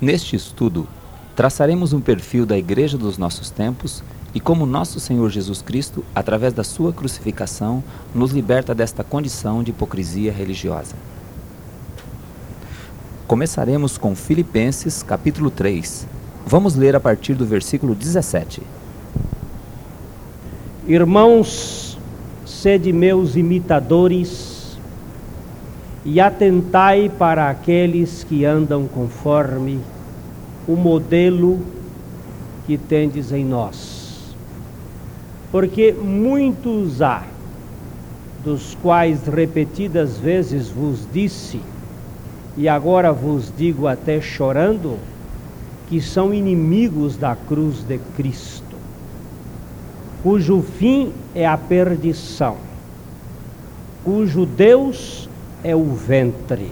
Neste estudo, traçaremos um perfil da Igreja dos nossos tempos e como nosso Senhor Jesus Cristo, através da sua crucificação, nos liberta desta condição de hipocrisia religiosa. Começaremos com Filipenses, capítulo 3. Vamos ler a partir do versículo 17. Irmãos, sede meus imitadores e atentai para aqueles que andam conforme o modelo que tendes em nós. Porque muitos há, dos quais repetidas vezes vos disse, e agora vos digo até chorando, que são inimigos da cruz de Cristo cujo fim é a perdição, cujo Deus é o ventre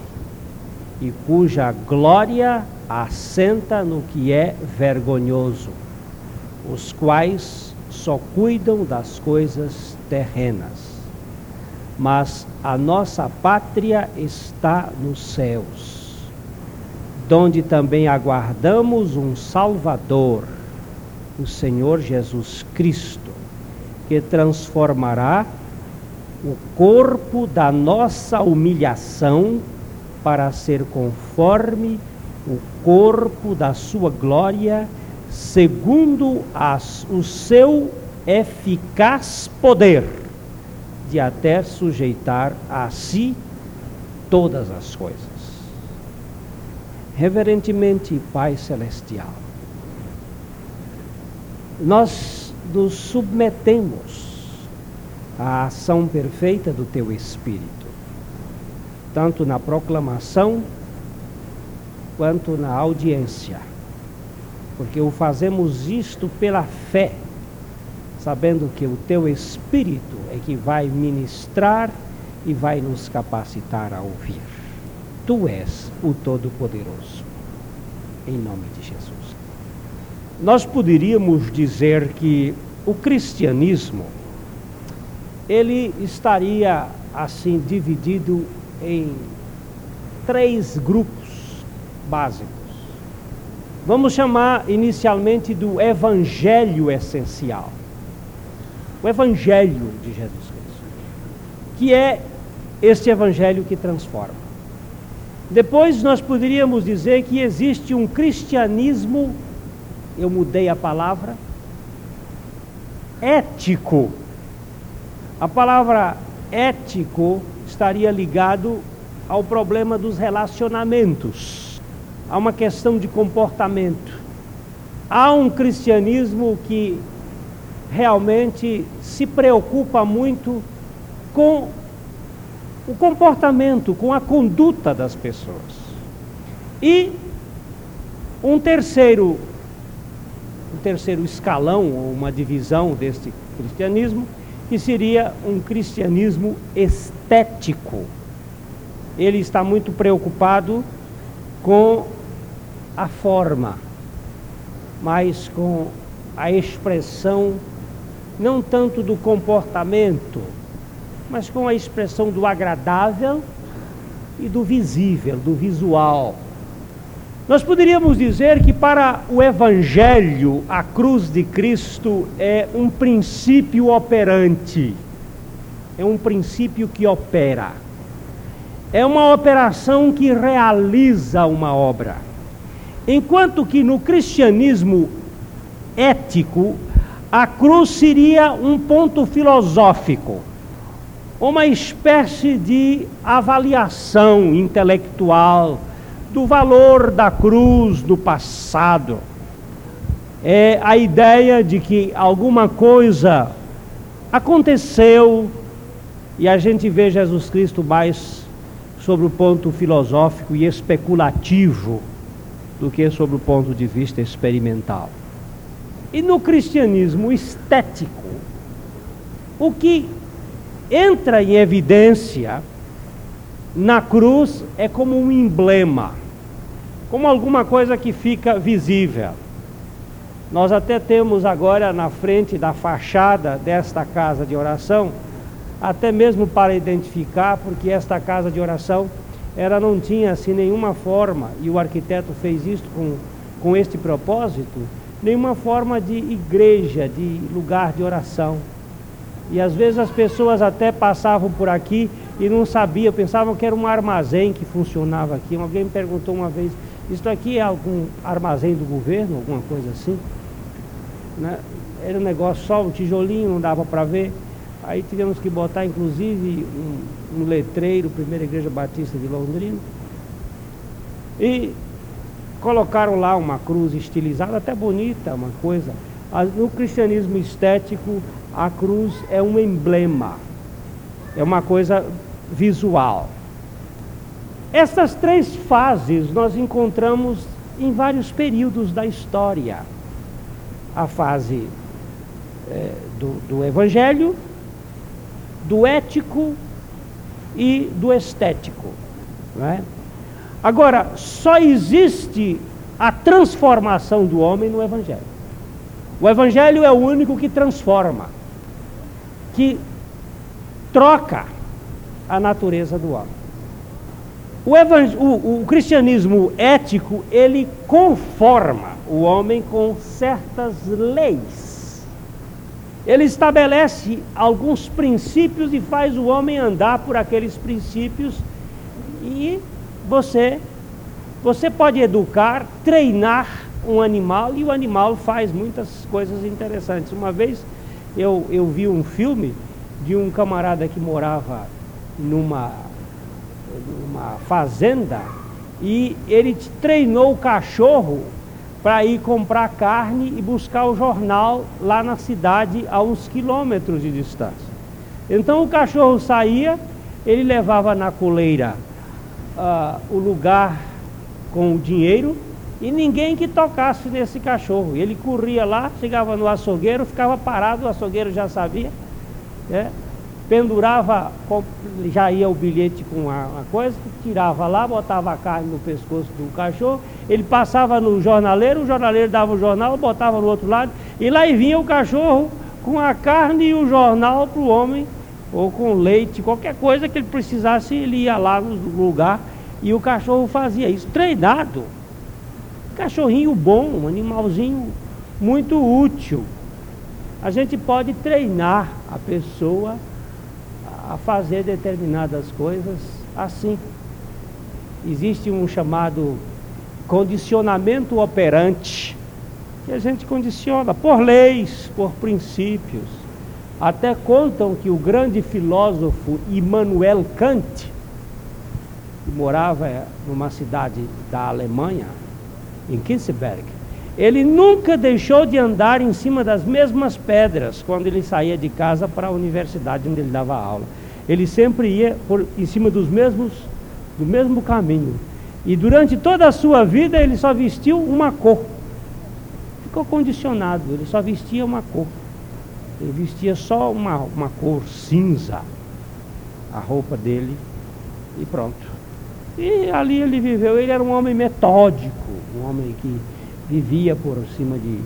e cuja glória assenta no que é vergonhoso, os quais só cuidam das coisas terrenas. Mas a nossa pátria está nos céus, donde também aguardamos um Salvador, o Senhor Jesus Cristo que transformará o corpo da nossa humilhação para ser conforme o corpo da sua glória, segundo as, o seu eficaz poder de até sujeitar a si todas as coisas. Reverentemente, Pai Celestial, nós nos submetemos à ação perfeita do teu Espírito, tanto na proclamação quanto na audiência, porque o fazemos isto pela fé, sabendo que o teu Espírito é que vai ministrar e vai nos capacitar a ouvir. Tu és o Todo-Poderoso. Em nome de Jesus. Nós poderíamos dizer que o cristianismo ele estaria assim dividido em três grupos básicos. Vamos chamar inicialmente do evangelho essencial. O evangelho de Jesus Cristo, que é este evangelho que transforma. Depois nós poderíamos dizer que existe um cristianismo eu mudei a palavra ético. A palavra ético estaria ligado ao problema dos relacionamentos, a uma questão de comportamento. Há um cristianismo que realmente se preocupa muito com o comportamento, com a conduta das pessoas. E um terceiro um terceiro escalão, ou uma divisão deste cristianismo, que seria um cristianismo estético. Ele está muito preocupado com a forma, mas com a expressão não tanto do comportamento, mas com a expressão do agradável e do visível, do visual. Nós poderíamos dizer que para o Evangelho, a cruz de Cristo é um princípio operante, é um princípio que opera, é uma operação que realiza uma obra. Enquanto que no cristianismo ético, a cruz seria um ponto filosófico, uma espécie de avaliação intelectual do valor da cruz do passado. É a ideia de que alguma coisa aconteceu e a gente vê Jesus Cristo mais sobre o ponto filosófico e especulativo do que sobre o ponto de vista experimental. E no cristianismo estético, o que entra em evidência na cruz é como um emblema, como alguma coisa que fica visível. Nós até temos agora na frente da fachada desta casa de oração, até mesmo para identificar, porque esta casa de oração ela não tinha assim nenhuma forma, e o arquiteto fez isso com, com este propósito, nenhuma forma de igreja, de lugar de oração. E às vezes as pessoas até passavam por aqui e não sabiam, pensavam que era um armazém que funcionava aqui. Alguém me perguntou uma vez, isto aqui é algum armazém do governo, alguma coisa assim? Né? Era um negócio só, um tijolinho, não dava para ver. Aí tivemos que botar inclusive um, um letreiro, Primeira Igreja Batista de Londrina. E colocaram lá uma cruz estilizada, até bonita, uma coisa. No cristianismo estético, a cruz é um emblema, é uma coisa visual. Essas três fases nós encontramos em vários períodos da história. A fase é, do, do Evangelho, do ético e do estético. É? Agora, só existe a transformação do homem no Evangelho. O Evangelho é o único que transforma, que troca a natureza do homem. O, o, o, cristianismo ético, ele conforma o homem com certas leis. Ele estabelece alguns princípios e faz o homem andar por aqueles princípios e você você pode educar, treinar um animal e o animal faz muitas coisas interessantes. Uma vez eu, eu vi um filme de um camarada que morava numa, numa fazenda e ele treinou o cachorro para ir comprar carne e buscar o jornal lá na cidade a uns quilômetros de distância. Então o cachorro saía, ele levava na coleira uh, o lugar com o dinheiro e ninguém que tocasse nesse cachorro. Ele corria lá, chegava no açougueiro, ficava parado, o açougueiro já sabia. Né? Pendurava, já ia o bilhete com a, coisa, tirava lá, botava a carne no pescoço do cachorro, ele passava no jornaleiro, o jornaleiro dava o jornal, botava no outro lado, e lá vinha o cachorro com a carne e o jornal para o homem, ou com leite, qualquer coisa que ele precisasse, ele ia lá no lugar e o cachorro fazia isso, treinado. Cachorrinho bom, um animalzinho muito útil. A gente pode treinar a pessoa a fazer determinadas coisas assim. Existe um chamado condicionamento operante, que a gente condiciona por leis, por princípios. Até contam que o grande filósofo Immanuel Kant, que morava numa cidade da Alemanha, em Kinsberg, ele nunca deixou de andar em cima das mesmas pedras quando ele saía de casa para a universidade onde ele dava aula. Ele sempre ia por, em cima dos mesmos, do mesmo caminho. E durante toda a sua vida ele só vestiu uma cor. Ficou condicionado, ele só vestia uma cor. Ele vestia só uma, uma cor cinza, a roupa dele, e pronto. E ali ele viveu, ele era um homem metódico, um homem que vivia por cima de.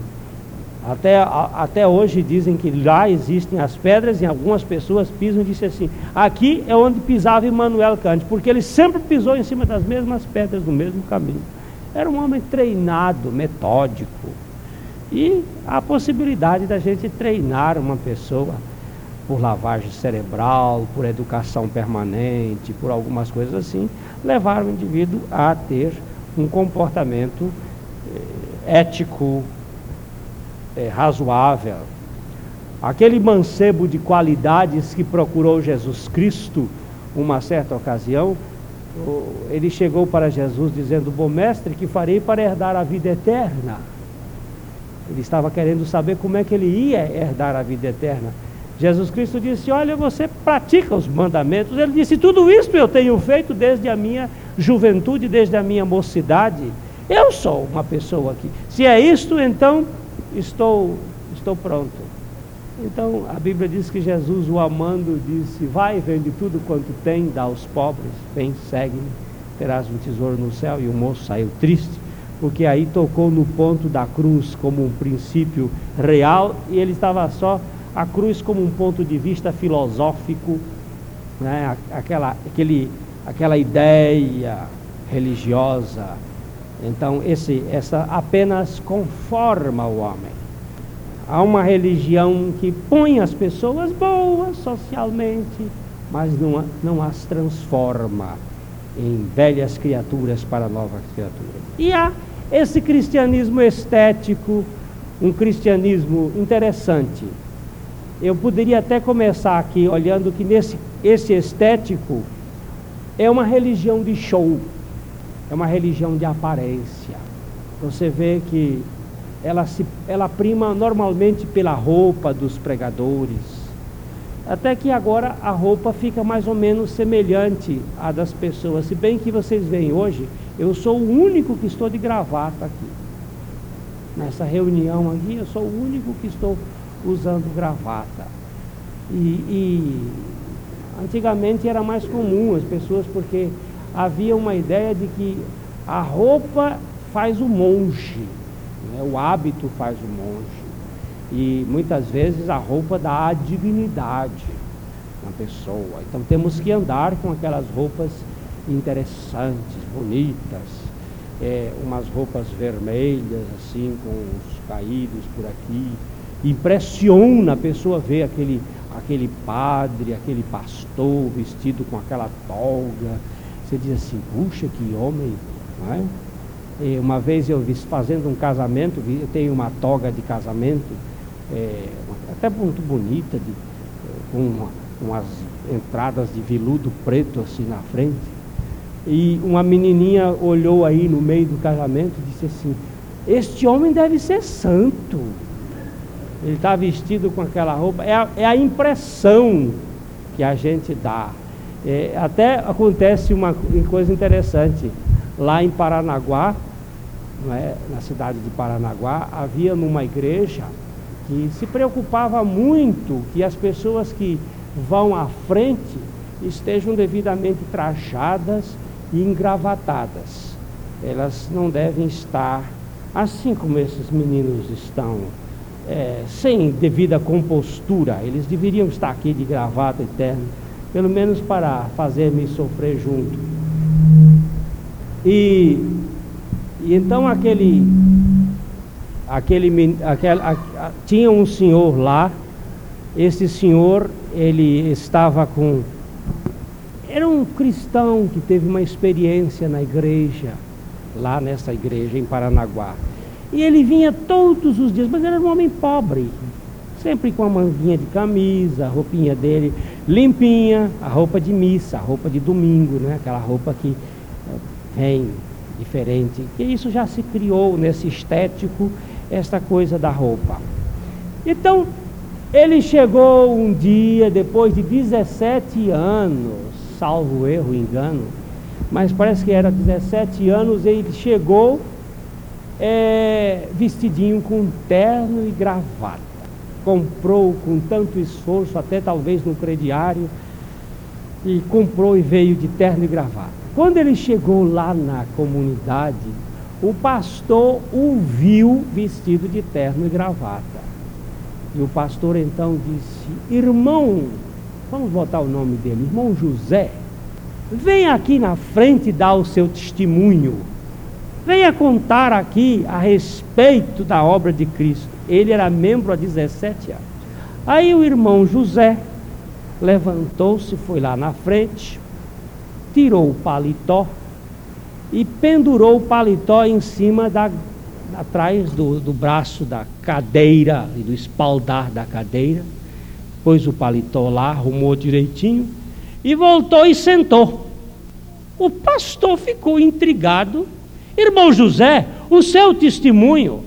Até, a, até hoje dizem que lá existem as pedras e algumas pessoas pisam e dizem assim: aqui é onde pisava Immanuel Kant, porque ele sempre pisou em cima das mesmas pedras, do mesmo caminho. Era um homem treinado, metódico. E a possibilidade da gente treinar uma pessoa por lavagem cerebral, por educação permanente, por algumas coisas assim, levar o indivíduo a ter um comportamento ético, é, razoável. Aquele mancebo de qualidades que procurou Jesus Cristo uma certa ocasião, ele chegou para Jesus dizendo: Bom mestre, que farei para herdar a vida eterna? Ele estava querendo saber como é que ele ia herdar a vida eterna. Jesus Cristo disse: Olha, você pratica os mandamentos. Ele disse: Tudo isso eu tenho feito desde a minha juventude, desde a minha mocidade. Eu sou uma pessoa aqui. Se é isto, então estou, estou pronto. Então a Bíblia diz que Jesus, o amando, disse: Vai, vende tudo quanto tem, dá aos pobres, vem, segue-me, terás um tesouro no céu. E o moço saiu triste, porque aí tocou no ponto da cruz como um princípio real e ele estava só a cruz como um ponto de vista filosófico, né? Aquela, aquele aquela ideia religiosa. Então, esse, essa apenas conforma o homem. Há uma religião que põe as pessoas boas socialmente, mas não, não as transforma em velhas criaturas para novas criaturas. E há esse cristianismo estético, um cristianismo interessante. Eu poderia até começar aqui olhando que nesse esse estético é uma religião de show, é uma religião de aparência. Você vê que ela, se, ela prima normalmente pela roupa dos pregadores, até que agora a roupa fica mais ou menos semelhante à das pessoas. Se bem que vocês veem hoje, eu sou o único que estou de gravata aqui. Nessa reunião aqui, eu sou o único que estou usando gravata. E, e antigamente era mais comum as pessoas, porque havia uma ideia de que a roupa faz o monge, né? o hábito faz o monge. E muitas vezes a roupa dá a dignidade na pessoa. Então temos que andar com aquelas roupas interessantes, bonitas, é, umas roupas vermelhas, assim, com os caídos por aqui. Impressiona a pessoa ver aquele, aquele padre, aquele pastor vestido com aquela toga. Você diz assim, puxa, que homem, é? Uma vez eu vi fazendo um casamento, eu tenho uma toga de casamento, é, até muito bonita, de, com uma, umas entradas de veludo preto assim na frente. E uma menininha olhou aí no meio do casamento e disse assim: Este homem deve ser santo. Ele está vestido com aquela roupa. É a, é a, impressão que a gente dá. É, até acontece uma coisa interessante. Lá em Paranaguá, é, na cidade de Paranaguá, havia numa igreja que se preocupava muito que as pessoas que vão à frente estejam devidamente trajadas e engravatadas. Elas não devem estar assim como esses meninos estão, é, sem devida compostura. Eles deveriam estar aqui de gravata eterna, pelo menos para fazer-me sofrer junto. E, e então aquele aquele, aquele a, a, tinha um senhor lá, esse senhor, ele estava com. Era um cristão que teve uma experiência na igreja, lá nessa igreja em Paranaguá. E ele vinha todos os dias, mas era um homem pobre, sempre com a manguinha de camisa, a roupinha dele limpinha, a roupa de missa, a roupa de domingo, né? aquela roupa que eh, vem diferente. Que isso já se criou nesse estético esta coisa da roupa. Então, ele chegou um dia, depois de 17 anos, salvo erro, engano, mas parece que era 17 anos, ele chegou é, vestidinho com terno e gravata. Comprou com tanto esforço, até talvez no crediário, e comprou e veio de terno e gravata. Quando ele chegou lá na comunidade, o pastor o viu vestido de terno e gravata. E o pastor então disse: Irmão, vamos botar o nome dele, irmão José, venha aqui na frente dar o seu testemunho. Venha contar aqui a respeito da obra de Cristo. Ele era membro há 17 anos. Aí o irmão José levantou-se, foi lá na frente, tirou o paletó e pendurou o paletó em cima da atrás do, do braço da cadeira e do espaldar da cadeira, pôs o paletó lá, arrumou direitinho e voltou e sentou. O pastor ficou intrigado. Irmão José, o seu testemunho.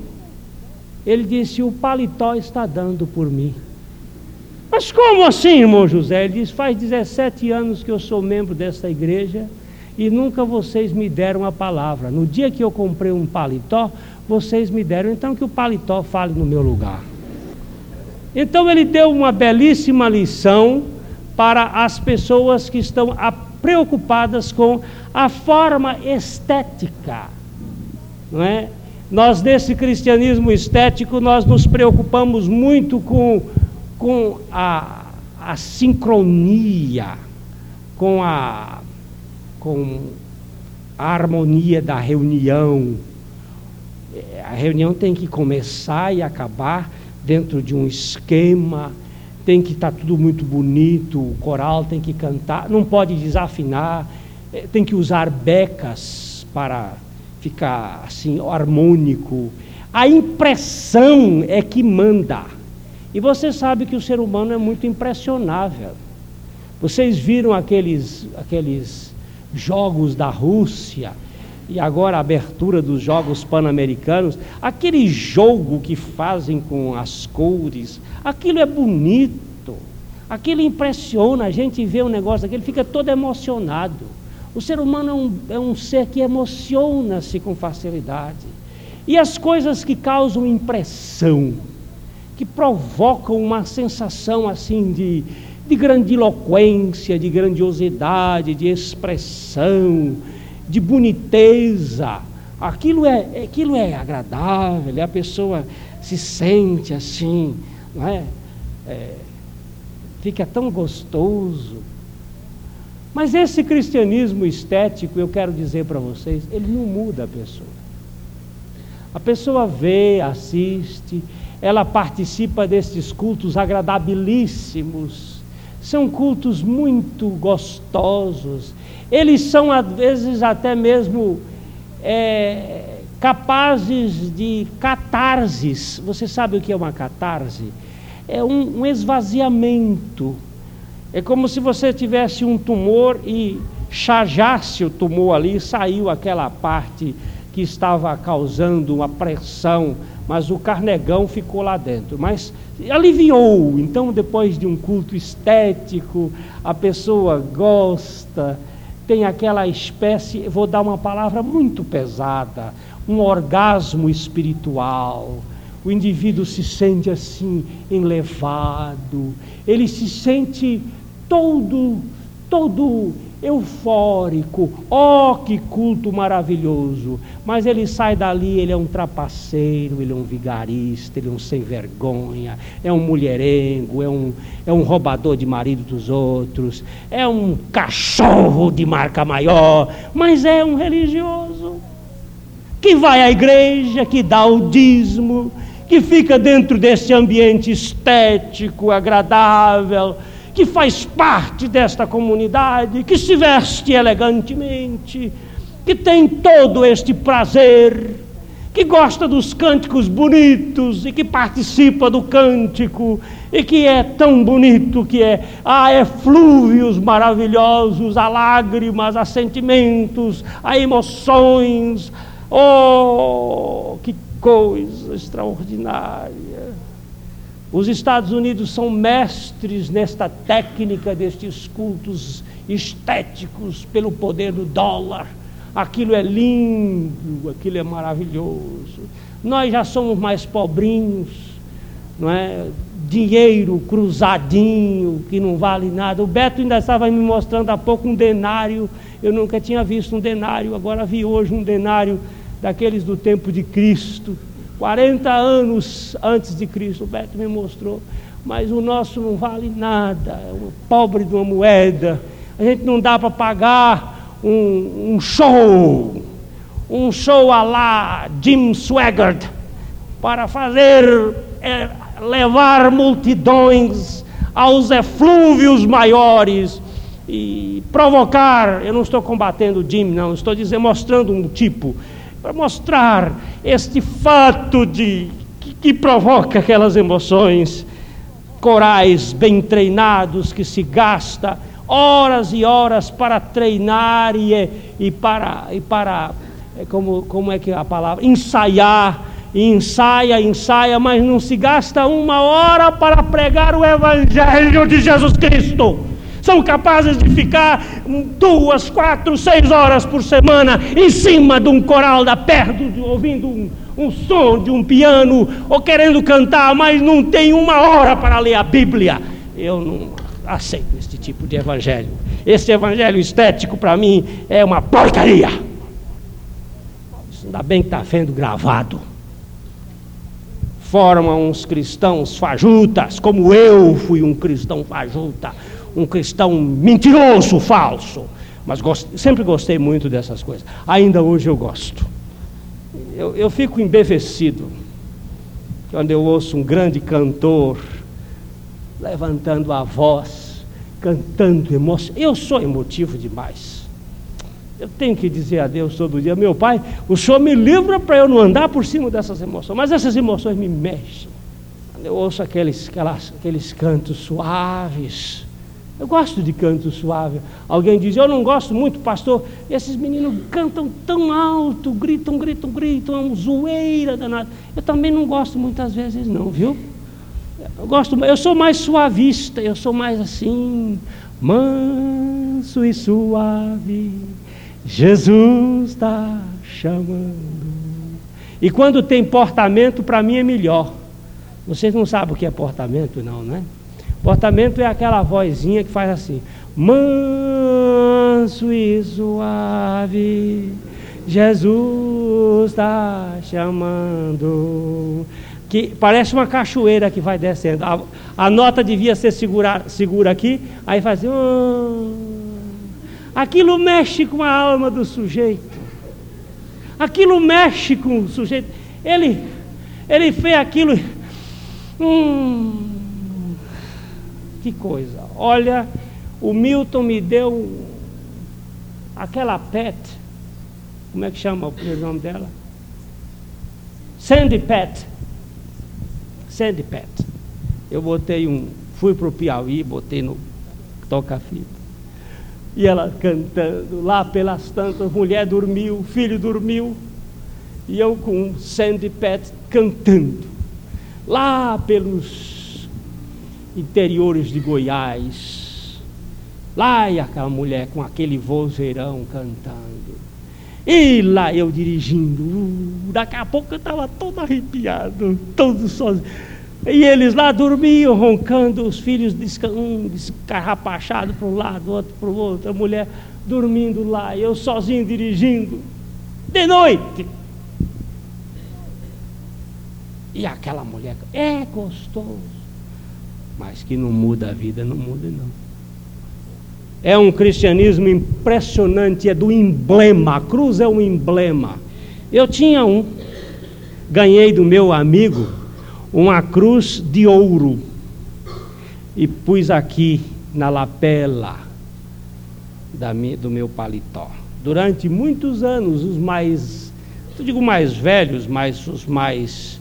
Ele disse: O paletó está dando por mim. Mas como assim, irmão José? Ele disse: Faz 17 anos que eu sou membro dessa igreja e nunca vocês me deram a palavra. No dia que eu comprei um paletó, vocês me deram, então que o paletó fale no meu lugar. Então ele deu uma belíssima lição para as pessoas que estão preocupadas com a forma estética, não é? Nós nesse cristianismo estético nós nos preocupamos muito com, com a, a sincronia, com a com a harmonia da reunião. É, a reunião tem que começar e acabar dentro de um esquema, tem que estar tá tudo muito bonito, o coral tem que cantar, não pode desafinar, é, tem que usar becas para ficar assim harmônico. A impressão é que manda. E você sabe que o ser humano é muito impressionável. Vocês viram aqueles, aqueles jogos da Rússia e agora a abertura dos Jogos Pan-Americanos, aquele jogo que fazem com as cores, aquilo é bonito, aquilo impressiona, a gente vê um negócio daquele, fica todo emocionado. O ser humano é um, é um ser que emociona-se com facilidade. E as coisas que causam impressão, que provocam uma sensação assim de, de grandiloquência, de grandiosidade, de expressão, de boniteza. Aquilo é, aquilo é agradável, a pessoa se sente assim, não é? é fica tão gostoso. Mas esse cristianismo estético, eu quero dizer para vocês, ele não muda a pessoa. A pessoa vê, assiste, ela participa desses cultos agradabilíssimos. São cultos muito gostosos. Eles são, às vezes, até mesmo é, capazes de catarses. Você sabe o que é uma catarse? É um, um esvaziamento. É como se você tivesse um tumor e charjasse o tumor ali, saiu aquela parte que estava causando uma pressão mas o carnegão ficou lá dentro. Mas aliviou. Então, depois de um culto estético, a pessoa gosta, tem aquela espécie, vou dar uma palavra muito pesada, um orgasmo espiritual. O indivíduo se sente assim, enlevado, ele se sente todo, todo eufórico, oh que culto maravilhoso! Mas ele sai dali, ele é um trapaceiro, ele é um vigarista, ele é um sem vergonha, é um mulherengo, é um, é um roubador de marido dos outros, é um cachorro de marca maior, mas é um religioso que vai à igreja, que dá o dízimo, que fica dentro desse ambiente estético, agradável que faz parte desta comunidade, que se veste elegantemente, que tem todo este prazer, que gosta dos cânticos bonitos e que participa do cântico e que é tão bonito que é, ah, é flúvios maravilhosos, há lágrimas, há sentimentos, há emoções. Oh, que coisa extraordinária! Os Estados Unidos são mestres nesta técnica destes cultos estéticos pelo poder do dólar. Aquilo é lindo, aquilo é maravilhoso. Nós já somos mais pobrinhos, não é? Dinheiro cruzadinho, que não vale nada. O Beto ainda estava me mostrando há pouco um denário. Eu nunca tinha visto um denário, agora vi hoje um denário daqueles do tempo de Cristo 40 anos antes de Cristo, o Beto me mostrou, mas o nosso não vale nada, é um pobre de uma moeda, a gente não dá para pagar um, um, show, um show a lá Jim Swaggart, para fazer, é, levar multidões aos eflúvios maiores e provocar, eu não estou combatendo Jim, não, estou dizendo, mostrando um tipo, para mostrar este fato de que, que provoca aquelas emoções, corais bem treinados que se gasta horas e horas para treinar e, e para e para é como como é que é a palavra? Ensaiar ensaia, ensaia, mas não se gasta uma hora para pregar o Evangelho de Jesus Cristo são capazes de ficar duas, quatro, seis horas por semana em cima de um coral da perto, ouvindo um, um som de um piano ou querendo cantar, mas não tem uma hora para ler a Bíblia. Eu não aceito este tipo de evangelho. Esse evangelho estético para mim é uma porcaria. Ainda bem que está sendo gravado. Formam uns cristãos fajutas, como eu fui um cristão fajuta um cristão mentiroso, falso. mas gost, sempre gostei muito dessas coisas. Ainda hoje eu gosto. Eu, eu fico embevecido quando eu ouço um grande cantor levantando a voz, cantando emoção. Eu sou emotivo demais. Eu tenho que dizer a Deus todo dia, meu Pai, o Senhor me livra para eu não andar por cima dessas emoções, mas essas emoções me mexem. Eu ouço aqueles, aquelas, aqueles cantos suaves, eu gosto de canto suave. Alguém diz, eu não gosto muito, pastor. Esses meninos cantam tão alto, gritam, gritam, gritam, é uma zoeira danada. Eu também não gosto muitas vezes, não, viu? Eu gosto, eu sou mais suavista, eu sou mais assim, manso e suave. Jesus está chamando. E quando tem portamento, para mim é melhor. Vocês não sabem o que é portamento, não, né? Portamento é aquela vozinha que faz assim: manso e suave, Jesus está chamando. Que parece uma cachoeira que vai descendo. A, a nota devia ser segura, segura aqui, aí faz assim. Oh. Aquilo mexe com a alma do sujeito. Aquilo mexe com o sujeito. Ele, ele fez aquilo. Hum, que coisa. Olha, o Milton me deu aquela pet, como é que chama o nome dela? Sandy Pet. Sandy Pet. Eu botei um, fui para o Piauí, botei no toca-fita. E ela cantando, lá pelas tantas, mulher dormiu, filho dormiu. E eu com Sandy Pet cantando. Lá pelos interiores de Goiás. Lá e aquela mulher com aquele vozeirão cantando. E lá eu dirigindo. Daqui a pouco eu estava todo arrepiado, todo sozinho. E eles lá dormiam, roncando, os filhos um descarrapachados para um lado, outro para o outro, a mulher dormindo lá, eu sozinho dirigindo, de noite. E aquela mulher, é gostoso mas que não muda a vida, não muda não. É um cristianismo impressionante, é do emblema. A cruz é um emblema. Eu tinha um, ganhei do meu amigo uma cruz de ouro e pus aqui na lapela da, do meu paletó. Durante muitos anos, os mais, eu digo mais velhos, mas os mais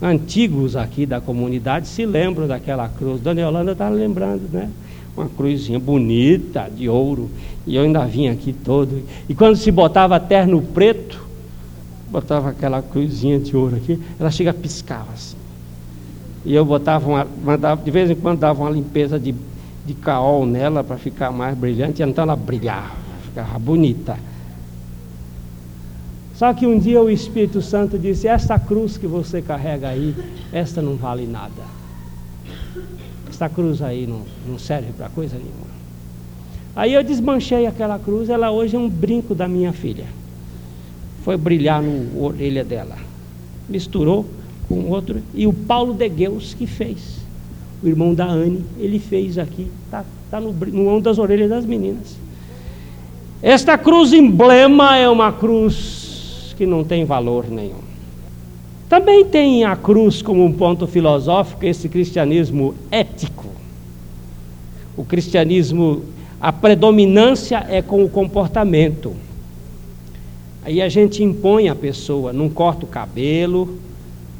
antigos aqui da comunidade se lembram daquela cruz. Dona Yolanda está lembrando, né? Uma cruzinha bonita, de ouro. E eu ainda vim aqui todo. E quando se botava terno preto, botava aquela cruzinha de ouro aqui, ela chega a piscava assim. E eu botava uma, mandava, de vez em quando dava uma limpeza de, de caol nela para ficar mais brilhante, então ela brilhava, ficava bonita. Só que um dia o Espírito Santo disse: Esta cruz que você carrega aí, esta não vale nada. Esta cruz aí não, não serve para coisa nenhuma. Aí eu desmanchei aquela cruz, ela hoje é um brinco da minha filha. Foi brilhar no orelha dela. Misturou com outro. E o Paulo de Deus que fez. O irmão da Anne, ele fez aqui. Está tá no, no das orelhas das meninas. Esta cruz emblema é uma cruz que não tem valor nenhum. Também tem a cruz como um ponto filosófico esse cristianismo ético. O cristianismo, a predominância é com o comportamento. Aí a gente impõe a pessoa, não corta o cabelo,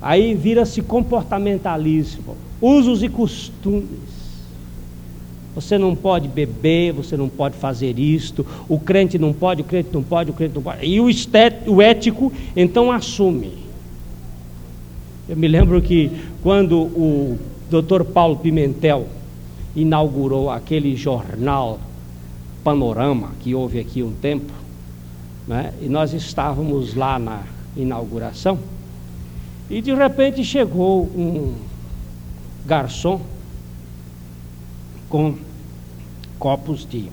aí vira-se comportamentalismo, usos e costumes. Você não pode beber, você não pode fazer isto, o crente não pode, o crente não pode, o crente não pode. E o, o ético então assume. Eu me lembro que quando o Dr. Paulo Pimentel inaugurou aquele jornal Panorama, que houve aqui um tempo, né? e nós estávamos lá na inauguração, e de repente chegou um garçom com copos de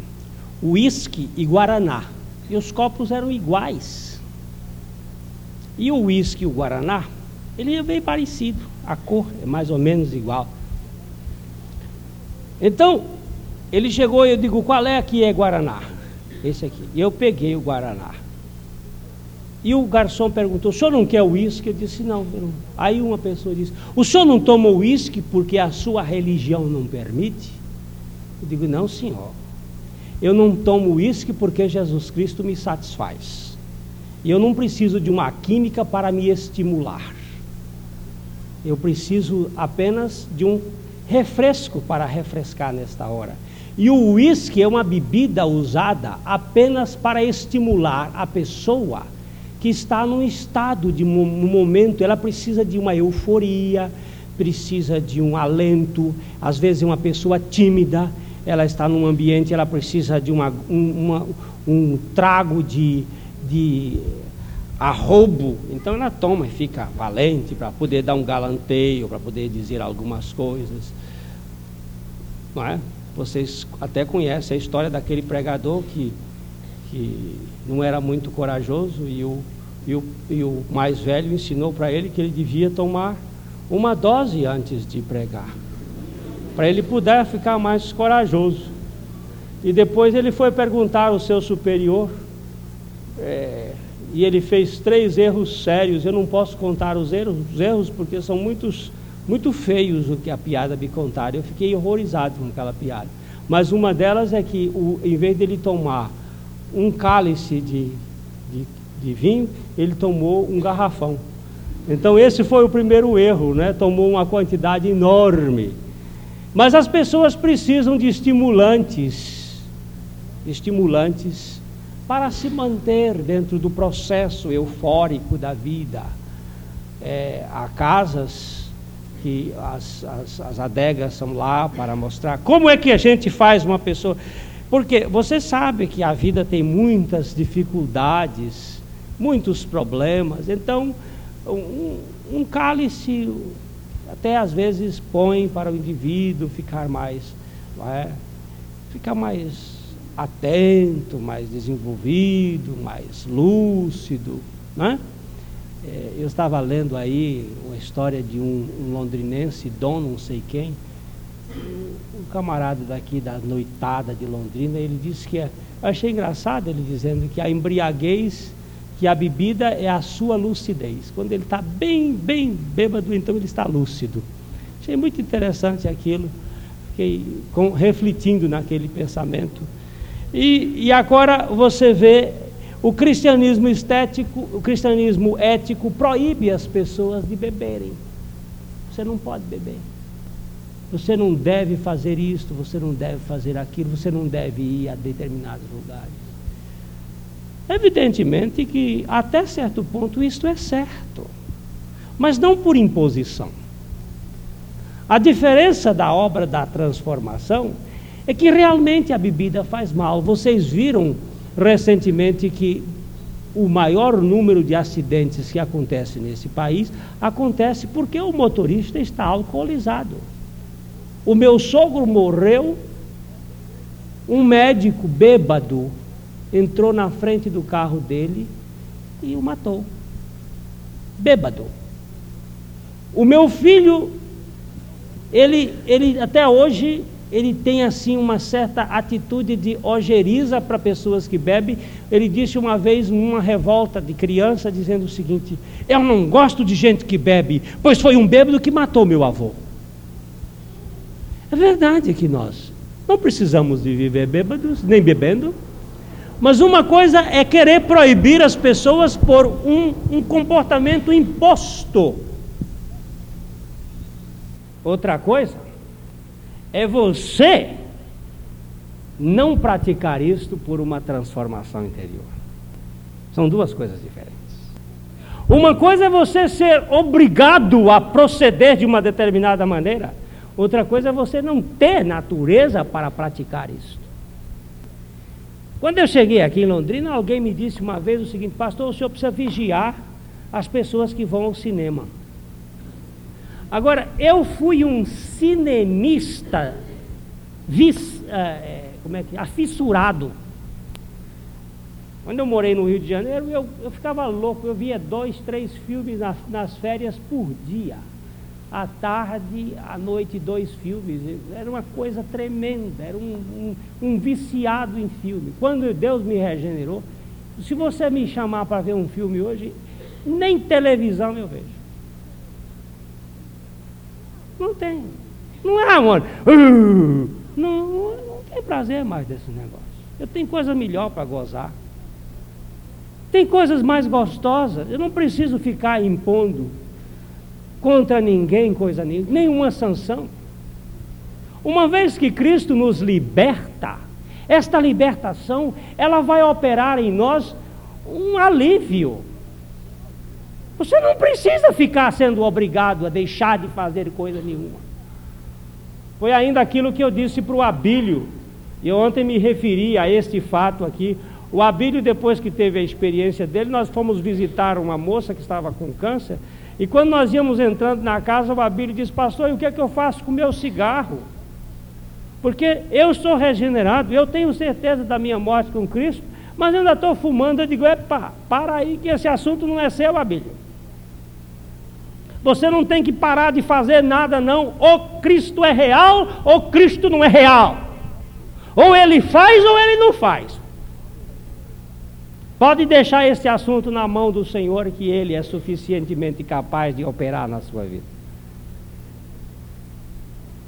uísque e guaraná. E os copos eram iguais. E o uísque e o guaraná, ele é bem parecido. A cor é mais ou menos igual. Então, ele chegou e eu digo, qual é que é guaraná? esse aqui. E eu peguei o Guaraná. E o garçom perguntou: o senhor não quer uísque? Eu disse: não, não. Aí uma pessoa disse: o senhor não toma uísque porque a sua religião não permite? Eu digo: não, senhor. Eu não tomo uísque porque Jesus Cristo me satisfaz. E eu não preciso de uma química para me estimular. Eu preciso apenas de um refresco para refrescar nesta hora. E o uísque é uma bebida usada apenas para estimular a pessoa que está num estado de momento, ela precisa de uma euforia, precisa de um alento, às vezes é uma pessoa tímida, ela está num ambiente, ela precisa de uma, uma um trago de, de arrobo, então ela toma e fica valente para poder dar um galanteio, para poder dizer algumas coisas. Não é? Vocês até conhecem a história daquele pregador que, que não era muito corajoso e o, e o, e o mais velho ensinou para ele que ele devia tomar uma dose antes de pregar, para ele puder ficar mais corajoso. E depois ele foi perguntar ao seu superior, é, e ele fez três erros sérios. Eu não posso contar os erros, os erros porque são muitos, muito feios o que a piada me contaram. Eu fiquei horrorizado com aquela piada. Mas uma delas é que, o, em vez dele tomar um cálice de, de, de vinho, ele tomou um garrafão. Então esse foi o primeiro erro, né? Tomou uma quantidade enorme. Mas as pessoas precisam de estimulantes, estimulantes para se manter dentro do processo eufórico da vida. É, há casas que as, as, as adegas são lá para mostrar como é que a gente faz uma pessoa. Porque você sabe que a vida tem muitas dificuldades, muitos problemas. Então, um, um cálice até às vezes põe para o indivíduo ficar mais, é? ficar mais atento, mais desenvolvido, mais lúcido. Né? Eu estava lendo aí uma história de um, um londrinense, Dom não sei quem, um camarada daqui da noitada de Londrina, ele disse que é, achei engraçado ele dizendo que a embriaguez, que a bebida é a sua lucidez. Quando ele está bem, bem bêbado, então ele está lúcido. Achei muito interessante aquilo, fiquei com, refletindo naquele pensamento. E, e agora você vê o cristianismo estético, o cristianismo ético proíbe as pessoas de beberem. Você não pode beber. Você não deve fazer isto, você não deve fazer aquilo, você não deve ir a determinados lugares. Evidentemente que até certo ponto isto é certo, mas não por imposição. A diferença da obra da transformação é que realmente a bebida faz mal. Vocês viram recentemente que o maior número de acidentes que acontece nesse país acontece porque o motorista está alcoolizado. O meu sogro morreu, um médico bêbado entrou na frente do carro dele e o matou. Bêbado. O meu filho, ele, ele até hoje ele tem assim uma certa atitude de ojeriza para pessoas que bebem. Ele disse uma vez numa revolta de criança, dizendo o seguinte: Eu não gosto de gente que bebe, pois foi um bêbado que matou meu avô. É verdade que nós não precisamos de viver bêbados, nem bebendo, mas uma coisa é querer proibir as pessoas por um, um comportamento imposto. Outra coisa é você não praticar isto por uma transformação interior. São duas coisas diferentes. Uma coisa é você ser obrigado a proceder de uma determinada maneira, outra coisa é você não ter natureza para praticar isso. Quando eu cheguei aqui em Londrina, alguém me disse uma vez o seguinte: Pastor, o senhor precisa vigiar as pessoas que vão ao cinema. Agora, eu fui um cinemista vis, é, como é que, afissurado. Quando eu morei no Rio de Janeiro, eu, eu ficava louco, eu via dois, três filmes nas, nas férias por dia. À tarde, à noite, dois filmes. Era uma coisa tremenda, era um, um, um viciado em filme. Quando Deus me regenerou, se você me chamar para ver um filme hoje, nem televisão eu vejo. Não tem. Não é, amor. Uh, não, não tem prazer mais desse negócio. Eu tenho coisa melhor para gozar. Tem coisas mais gostosas. Eu não preciso ficar impondo contra ninguém coisa nenhuma, nenhuma sanção. Uma vez que Cristo nos liberta, esta libertação, ela vai operar em nós um alívio. Você não precisa ficar sendo obrigado a deixar de fazer coisa nenhuma. Foi ainda aquilo que eu disse para o Abílio, e eu ontem me referi a este fato aqui. O Abílio, depois que teve a experiência dele, nós fomos visitar uma moça que estava com câncer, e quando nós íamos entrando na casa, o Abílio disse, pastor, e o que é que eu faço com o meu cigarro? Porque eu sou regenerado, eu tenho certeza da minha morte com Cristo, mas ainda estou fumando. Eu digo, epa, para aí que esse assunto não é seu, Abílio. Você não tem que parar de fazer nada, não. Ou Cristo é real, ou Cristo não é real. Ou ele faz, ou ele não faz. Pode deixar esse assunto na mão do Senhor, que Ele é suficientemente capaz de operar na sua vida.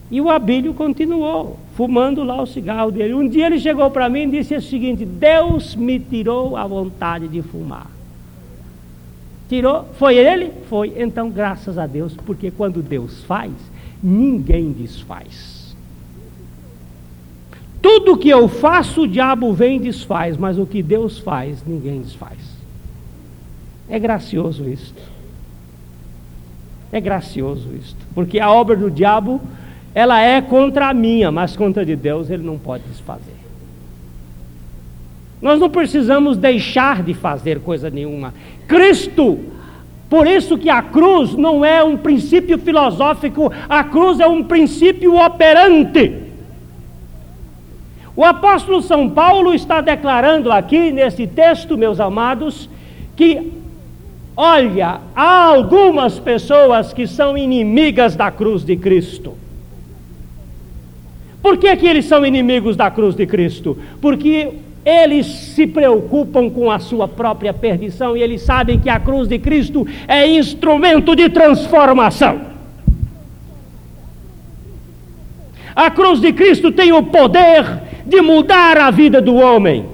E o Abílio continuou, fumando lá o cigarro dele. Um dia ele chegou para mim e disse o seguinte: Deus me tirou a vontade de fumar. Tirou? Foi ele? Foi. Então, graças a Deus, porque quando Deus faz, ninguém desfaz. Tudo que eu faço, o diabo vem e desfaz, mas o que Deus faz, ninguém desfaz. É gracioso isto. É gracioso isto. Porque a obra do diabo ela é contra a minha, mas contra de Deus ele não pode desfazer. Nós não precisamos deixar de fazer coisa nenhuma. Cristo, por isso que a cruz não é um princípio filosófico, a cruz é um princípio operante. O apóstolo São Paulo está declarando aqui nesse texto, meus amados, que olha, há algumas pessoas que são inimigas da cruz de Cristo. Por que, que eles são inimigos da cruz de Cristo? Porque eles se preocupam com a sua própria perdição e eles sabem que a cruz de Cristo é instrumento de transformação. A cruz de Cristo tem o poder de mudar a vida do homem.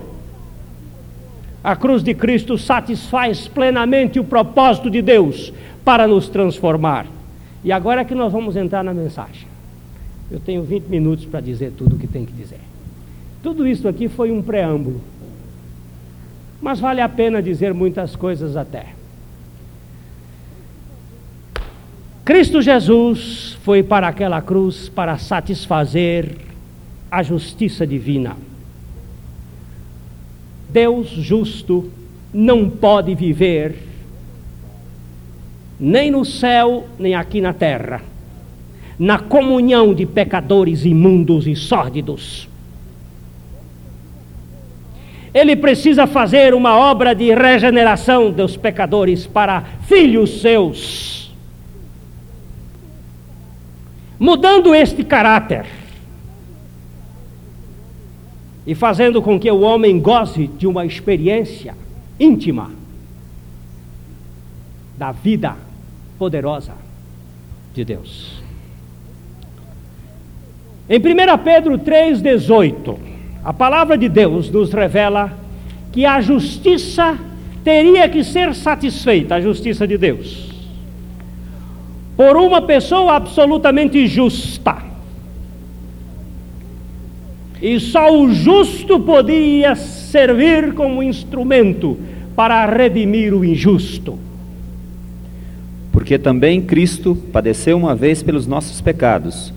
A cruz de Cristo satisfaz plenamente o propósito de Deus para nos transformar. E agora é que nós vamos entrar na mensagem. Eu tenho 20 minutos para dizer tudo o que tem que dizer. Tudo isso aqui foi um preâmbulo. Mas vale a pena dizer muitas coisas até. Cristo Jesus foi para aquela cruz para satisfazer a justiça divina. Deus justo não pode viver nem no céu, nem aqui na terra na comunhão de pecadores imundos e sórdidos. Ele precisa fazer uma obra de regeneração dos pecadores para filhos seus, mudando este caráter e fazendo com que o homem goze de uma experiência íntima da vida poderosa de Deus. Em 1 Pedro 3,18, a palavra de Deus nos revela que a justiça teria que ser satisfeita, a justiça de Deus, por uma pessoa absolutamente justa. E só o justo podia servir como instrumento para redimir o injusto. Porque também Cristo padeceu uma vez pelos nossos pecados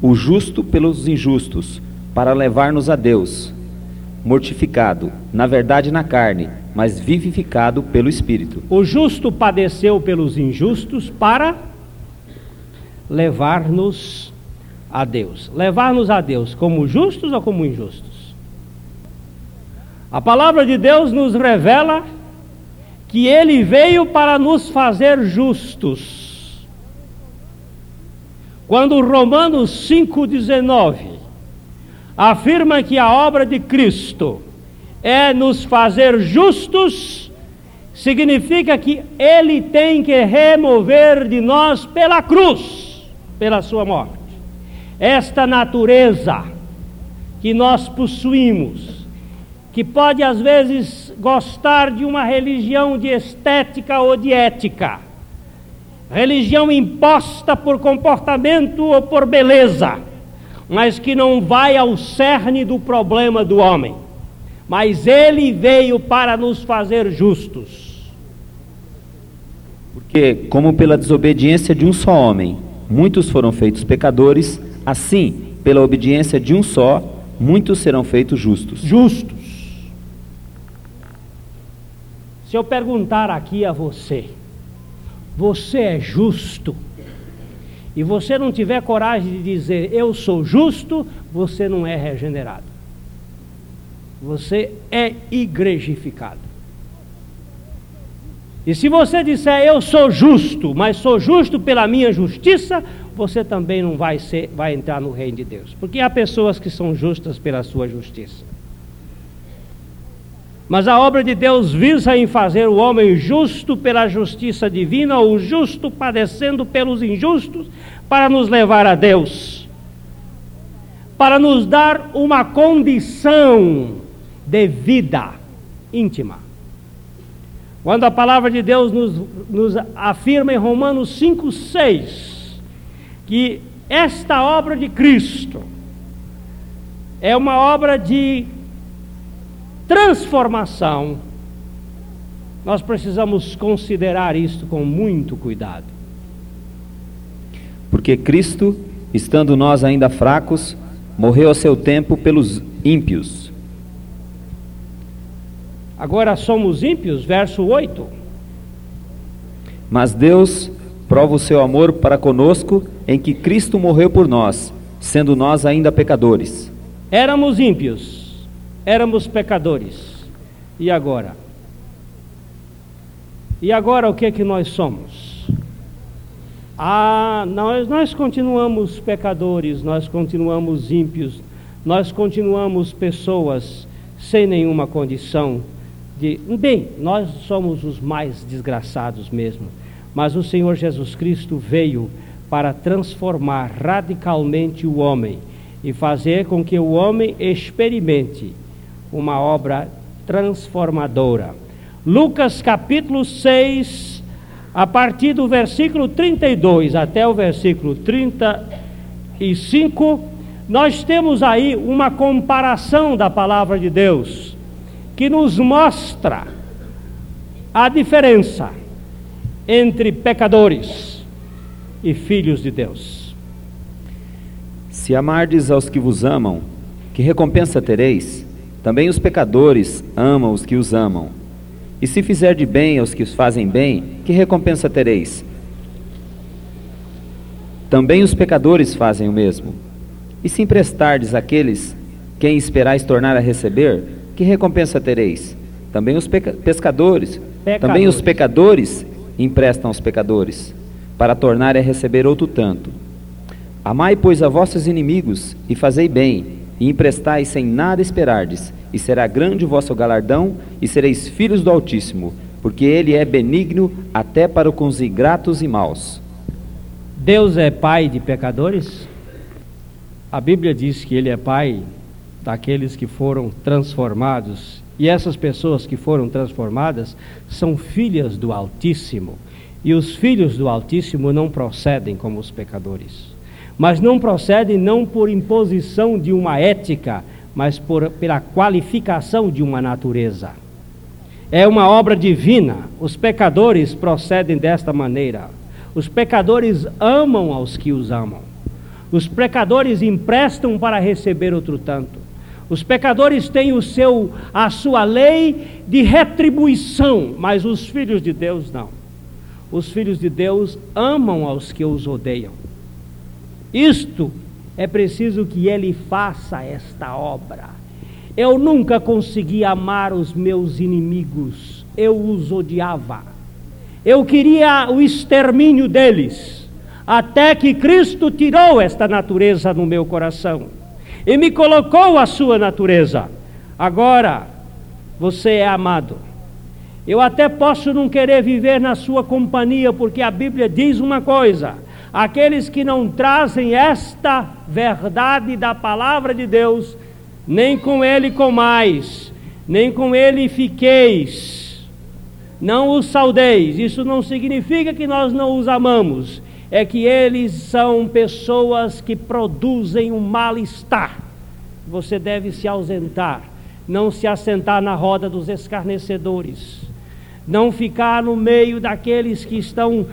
o justo pelos injustos, para levar-nos a Deus, mortificado, na verdade na carne, mas vivificado pelo Espírito. O justo padeceu pelos injustos para levar-nos a Deus. Levar-nos a Deus como justos ou como injustos? A palavra de Deus nos revela que ele veio para nos fazer justos Quando Romanos 5,19 afirma que a obra de Cristo é nos fazer justos, significa que Ele tem que remover de nós pela cruz, pela Sua morte, esta natureza que nós possuímos, que pode às vezes gostar de uma religião de estética ou de ética, religião imposta por comportamento ou por beleza, mas que não vai ao cerne do problema do homem. Mas ele veio para nos fazer justos. Porque, como pela desobediência de um só homem, muitos foram feitos pecadores, assim, pela obediência de um só, muitos serão feitos justos. Justos. Se eu perguntar aqui a você, você é justo, e você não tiver coragem de dizer eu sou justo, você não é regenerado. Você é igrejificado. E se você disser eu sou justo, mas sou justo pela minha justiça, você também não vai ser, vai entrar no reino de Deus, porque há pessoas que são justas pela sua justiça. Mas a obra de Deus visa em fazer o homem justo pela justiça divina, ou justo padecendo pelos injustos, para nos levar a Deus, para nos dar uma condição de vida íntima. Quando a palavra de Deus nos, nos afirma em Romanos 5,6 que esta obra de Cristo é uma obra de transformação, nós precisamos considerar isto com muito cuidado. Porque Cristo, estando nós ainda fracos, morreu a seu tempo pelos ímpios. Agora somos ímpios, verso 8. Mas Deus prova o seu amor para conosco em que Cristo morreu por nós, sendo nós ainda pecadores. Éramos ímpios, éramos pecadores. E agora? E agora o que é que nós somos? Ah, nós, nós continuamos pecadores, nós continuamos ímpios, nós continuamos pessoas sem nenhuma condição de. Bem, nós somos os mais desgraçados mesmo, mas o Senhor Jesus Cristo veio para transformar radicalmente o homem e fazer com que o homem experimente uma obra transformadora. Lucas capítulo 6, a partir do versículo 32 até o versículo 35, nós temos aí uma comparação da palavra de Deus que nos mostra a diferença entre pecadores e filhos de Deus. Se amardes aos que vos amam, que recompensa tereis? Também os pecadores amam os que os amam. E se fizer de bem aos que os fazem bem, que recompensa tereis? Também os pecadores fazem o mesmo. E se emprestardes àqueles quem esperais tornar a receber, que recompensa tereis? Também os pescadores, pecadores. também os pecadores emprestam aos pecadores, para tornar a receber outro tanto. Amai, pois, a vossos inimigos, e fazei bem, e emprestai sem nada esperardes, e será grande o vosso galardão, e sereis filhos do Altíssimo, porque ele é benigno até para com os ingratos e maus. Deus é pai de pecadores? A Bíblia diz que ele é pai daqueles que foram transformados, e essas pessoas que foram transformadas são filhas do Altíssimo. E os filhos do Altíssimo não procedem como os pecadores mas não procede não por imposição de uma ética, mas por, pela qualificação de uma natureza. É uma obra divina. Os pecadores procedem desta maneira. Os pecadores amam aos que os amam. Os pecadores emprestam para receber outro tanto. Os pecadores têm o seu, a sua lei de retribuição, mas os filhos de Deus não. Os filhos de Deus amam aos que os odeiam. Isto é preciso que ele faça esta obra. Eu nunca consegui amar os meus inimigos, eu os odiava. Eu queria o extermínio deles, até que Cristo tirou esta natureza no meu coração e me colocou a sua natureza. Agora você é amado. Eu até posso não querer viver na sua companhia, porque a Bíblia diz uma coisa: aqueles que não trazem esta verdade da palavra de Deus, nem com ele comais, nem com ele fiqueis, não os saudeis. Isso não significa que nós não os amamos, é que eles são pessoas que produzem um mal-estar. Você deve se ausentar, não se assentar na roda dos escarnecedores, não ficar no meio daqueles que estão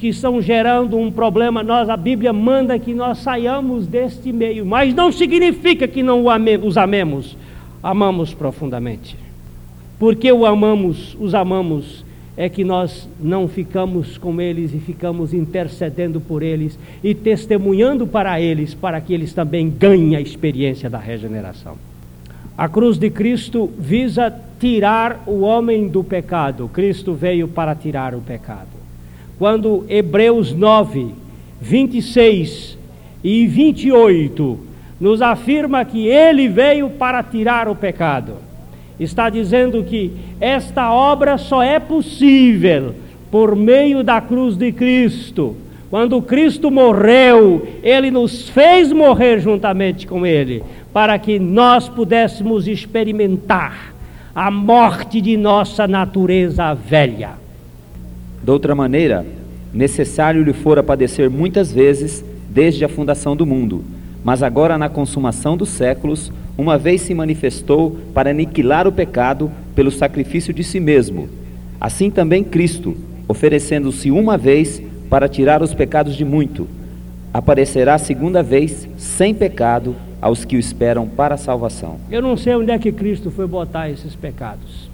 que estão gerando um problema. Nós a Bíblia manda que nós saiamos deste meio, mas não significa que não os amemos. Amamos profundamente. Porque o amamos, os amamos é que nós não ficamos com eles e ficamos intercedendo por eles e testemunhando para eles, para que eles também ganhem a experiência da regeneração. A cruz de Cristo visa tirar o homem do pecado. Cristo veio para tirar o pecado. Quando Hebreus 9, 26 e 28 nos afirma que ele veio para tirar o pecado está dizendo que esta obra só é possível por meio da cruz de Cristo. Quando Cristo morreu, Ele nos fez morrer juntamente com Ele, para que nós pudéssemos experimentar a morte de nossa natureza velha. De outra maneira, necessário lhe fora padecer muitas vezes desde a fundação do mundo, mas agora na consumação dos séculos uma vez se manifestou para aniquilar o pecado pelo sacrifício de si mesmo. Assim também Cristo, oferecendo-se uma vez para tirar os pecados de muito, aparecerá segunda vez sem pecado aos que o esperam para a salvação. Eu não sei onde é que Cristo foi botar esses pecados.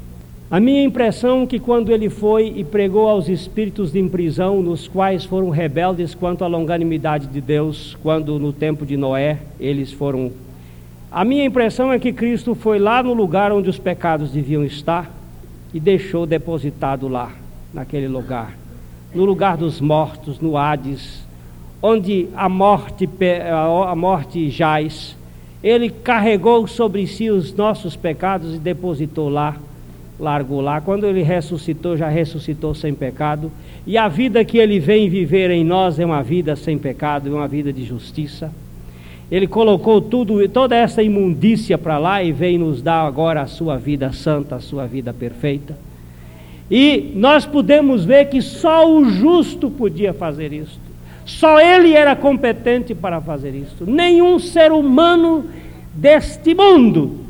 A minha impressão é que quando ele foi e pregou aos espíritos de prisão, nos quais foram rebeldes quanto à longanimidade de Deus, quando no tempo de Noé eles foram a minha impressão é que Cristo foi lá no lugar onde os pecados deviam estar e deixou depositado lá, naquele lugar, no lugar dos mortos, no Hades, onde a morte, a morte jaz. Ele carregou sobre si os nossos pecados e depositou lá, largou lá. Quando ele ressuscitou, já ressuscitou sem pecado. E a vida que ele vem viver em nós é uma vida sem pecado, é uma vida de justiça. Ele colocou tudo, toda essa imundícia para lá e vem nos dar agora a sua vida santa, a sua vida perfeita. E nós podemos ver que só o justo podia fazer isso. Só ele era competente para fazer isso. Nenhum ser humano deste mundo,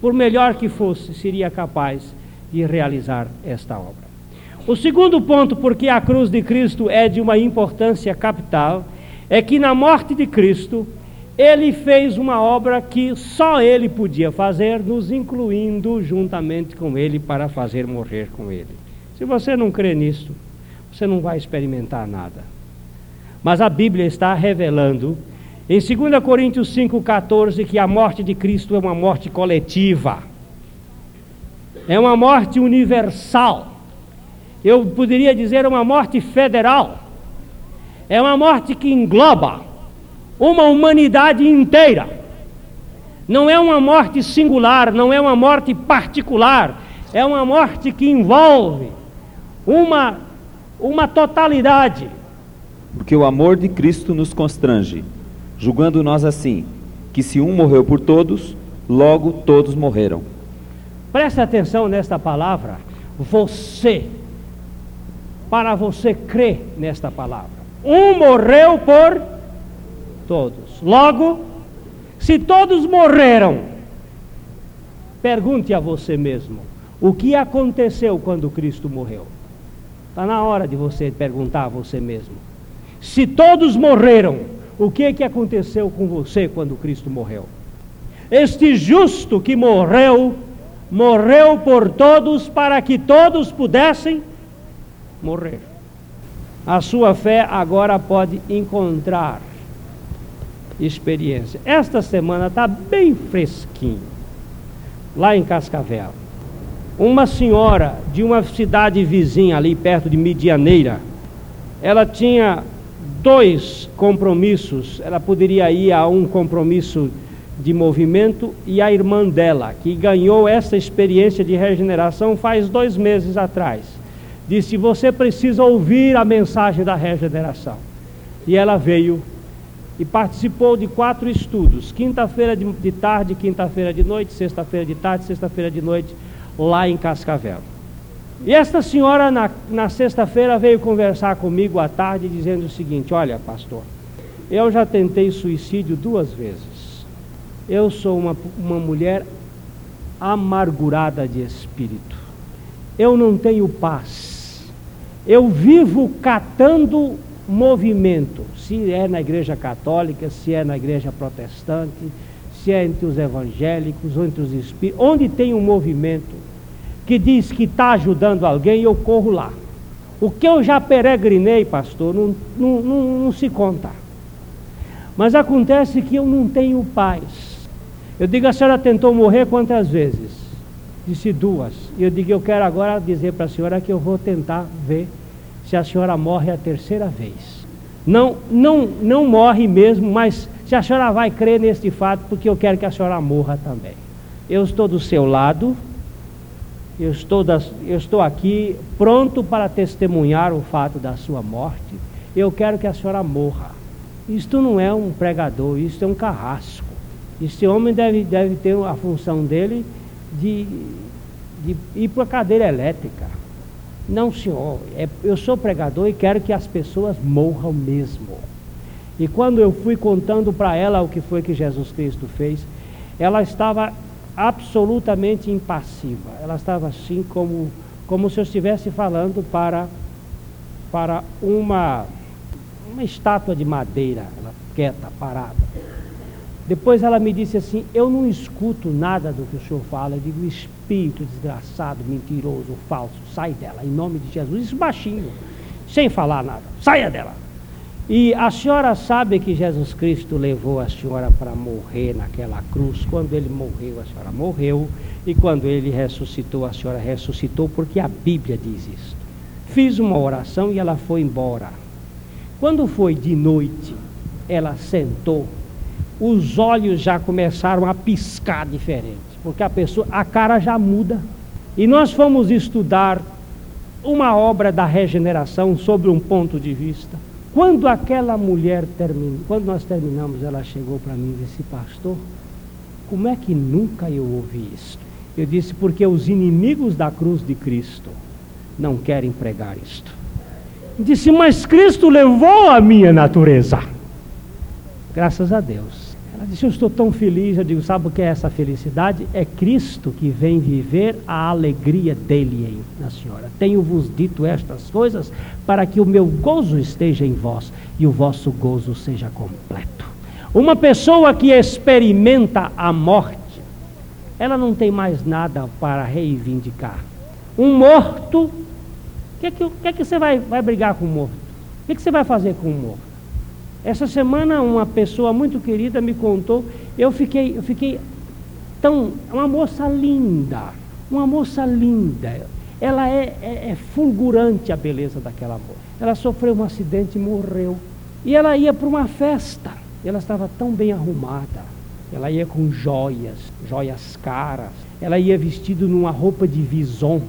por melhor que fosse, seria capaz de realizar esta obra. O segundo ponto, porque a cruz de Cristo é de uma importância capital, é que na morte de Cristo, ele fez uma obra que só ele podia fazer, nos incluindo juntamente com ele para fazer morrer com ele. Se você não crê nisso, você não vai experimentar nada. Mas a Bíblia está revelando em 2 Coríntios 5,14 que a morte de Cristo é uma morte coletiva, é uma morte universal. Eu poderia dizer uma morte federal, é uma morte que engloba uma humanidade inteira. Não é uma morte singular, não é uma morte particular, é uma morte que envolve uma, uma totalidade. Porque o amor de Cristo nos constrange, julgando nós assim, que se um morreu por todos, logo todos morreram. Preste atenção nesta palavra, você, para você crer nesta palavra. Um morreu por todos. Logo, se todos morreram, pergunte a você mesmo: o que aconteceu quando Cristo morreu? Está na hora de você perguntar a você mesmo. Se todos morreram, o que, que aconteceu com você quando Cristo morreu? Este justo que morreu, morreu por todos para que todos pudessem morrer. A sua fé agora pode encontrar experiência. Esta semana está bem fresquinho, lá em Cascavel. Uma senhora de uma cidade vizinha ali perto de Medianeira, ela tinha dois compromissos. Ela poderia ir a um compromisso de movimento e a irmã dela, que ganhou essa experiência de regeneração faz dois meses atrás, disse: Você precisa ouvir a mensagem da regeneração. E ela veio e participou de quatro estudos: quinta-feira de, de tarde, quinta-feira de noite, sexta-feira de tarde, sexta-feira de noite, lá em Cascavel. E esta senhora, na, na sexta-feira, veio conversar comigo à tarde, dizendo o seguinte: Olha, pastor, eu já tentei suicídio duas vezes. Eu sou uma, uma mulher amargurada de espírito. Eu não tenho paz. Eu vivo catando movimento, se é na igreja católica, se é na igreja protestante, se é entre os evangélicos ou entre os espíritos, onde tem um movimento que diz que está ajudando alguém, eu corro lá. O que eu já peregrinei, pastor, não, não, não, não se conta. Mas acontece que eu não tenho paz. Eu digo, a senhora tentou morrer quantas vezes? Disse duas. E eu digo, eu quero agora dizer para a senhora que eu vou tentar ver se a senhora morre a terceira vez. Não, não, não morre mesmo, mas se a senhora vai crer neste fato, porque eu quero que a senhora morra também. Eu estou do seu lado, eu estou, das, eu estou aqui pronto para testemunhar o fato da sua morte. Eu quero que a senhora morra. Isto não é um pregador, isto é um carrasco. Este homem deve, deve ter a função dele de, de ir para a cadeira elétrica. Não, senhor, é, eu sou pregador e quero que as pessoas morram mesmo. E quando eu fui contando para ela o que foi que Jesus Cristo fez, ela estava absolutamente impassiva. Ela estava assim como, como se eu estivesse falando para, para uma, uma estátua de madeira, ela quieta, parada. Depois ela me disse assim: Eu não escuto nada do que o senhor fala. Eu digo: Espírito desgraçado, mentiroso, falso, sai dela, em nome de Jesus. Isso baixinho, sem falar nada, saia dela. E a senhora sabe que Jesus Cristo levou a senhora para morrer naquela cruz. Quando ele morreu, a senhora morreu. E quando ele ressuscitou, a senhora ressuscitou, porque a Bíblia diz isso. Fiz uma oração e ela foi embora. Quando foi de noite, ela sentou. Os olhos já começaram a piscar diferente, porque a pessoa, a cara já muda. E nós fomos estudar uma obra da regeneração sobre um ponto de vista quando aquela mulher terminou, quando nós terminamos, ela chegou para mim e disse, pastor, como é que nunca eu ouvi isso? Eu disse, porque os inimigos da cruz de Cristo não querem pregar isto. Disse, mas Cristo levou a minha natureza. Graças a Deus. Disse: Eu estou tão feliz. Eu digo: Sabe o que é essa felicidade? É Cristo que vem viver a alegria dele na senhora. Tenho-vos dito estas coisas para que o meu gozo esteja em vós e o vosso gozo seja completo. Uma pessoa que experimenta a morte, ela não tem mais nada para reivindicar. Um morto, o que, é que, que, é que você vai, vai brigar com o morto? O que, é que você vai fazer com o morto? Essa semana uma pessoa muito querida me contou, eu fiquei, eu fiquei tão. Uma moça linda, uma moça linda. Ela é, é, é fulgurante a beleza daquela moça. Ela sofreu um acidente e morreu. E ela ia para uma festa. Ela estava tão bem arrumada. Ela ia com joias, joias caras. Ela ia vestida numa roupa de vison.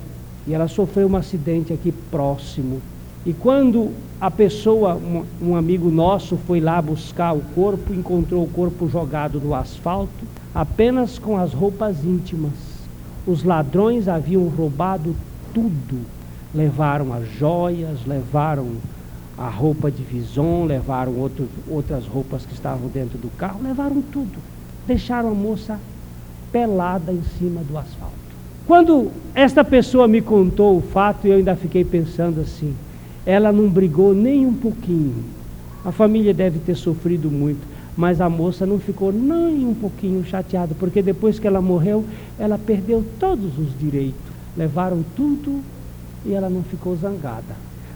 E ela sofreu um acidente aqui próximo. E quando a pessoa, um, um, amigo nosso, foi lá buscar o corpo, encontrou o corpo jogado no asfalto, apenas com as roupas íntimas. Os ladrões haviam roubado tudo. Levaram as joias, levaram a roupa de vison, levaram outro, outras roupas que estavam dentro do carro, levaram tudo. Deixaram a moça pelada em cima do asfalto. Quando esta pessoa me contou o fato, eu ainda fiquei pensando assim: ela não brigou nem um pouquinho. A família deve ter sofrido muito, mas a moça não ficou nem um pouquinho chateada, porque depois que ela morreu, ela perdeu todos os direitos. Levaram tudo e ela não ficou zangada.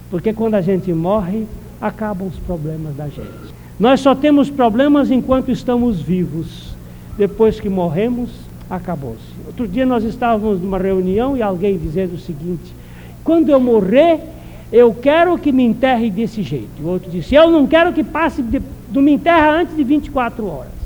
Porque quando a gente morre, acabam os problemas da gente. Nós só temos problemas enquanto estamos vivos. Depois que morremos, acabou-se. Outro dia nós estávamos numa reunião e alguém dizendo o seguinte: quando eu morrer, eu quero que me enterre desse jeito. O outro disse, eu não quero que passe, de, me enterra antes de 24 horas.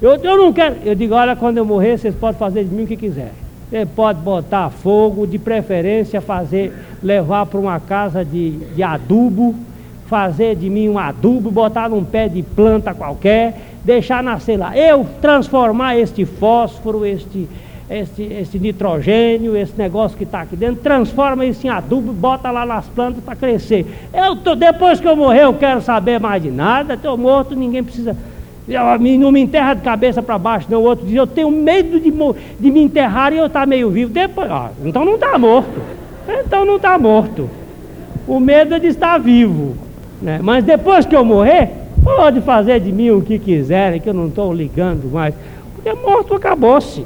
Eu, eu não quero. Eu digo, olha, quando eu morrer, vocês podem fazer de mim o que quiser. Você pode botar fogo, de preferência fazer, levar para uma casa de, de adubo, fazer de mim um adubo, botar num pé de planta qualquer, deixar nascer lá. Eu transformar este fósforo, este, este, este nitrogênio, esse negócio que está aqui dentro, transforma isso em adubo, bota lá nas plantas para crescer. Eu tô, depois que eu morrer, eu quero saber mais de nada, estou morto, ninguém precisa não me enterra de cabeça para baixo, não. O outro diz, eu tenho medo de, de me enterrar e eu estar tá meio vivo. Depois, ah, então não está morto. Então não está morto. O medo é de estar vivo. Né? Mas depois que eu morrer, pode fazer de mim o que quiserem, que eu não estou ligando mais. Porque morto acabou-se.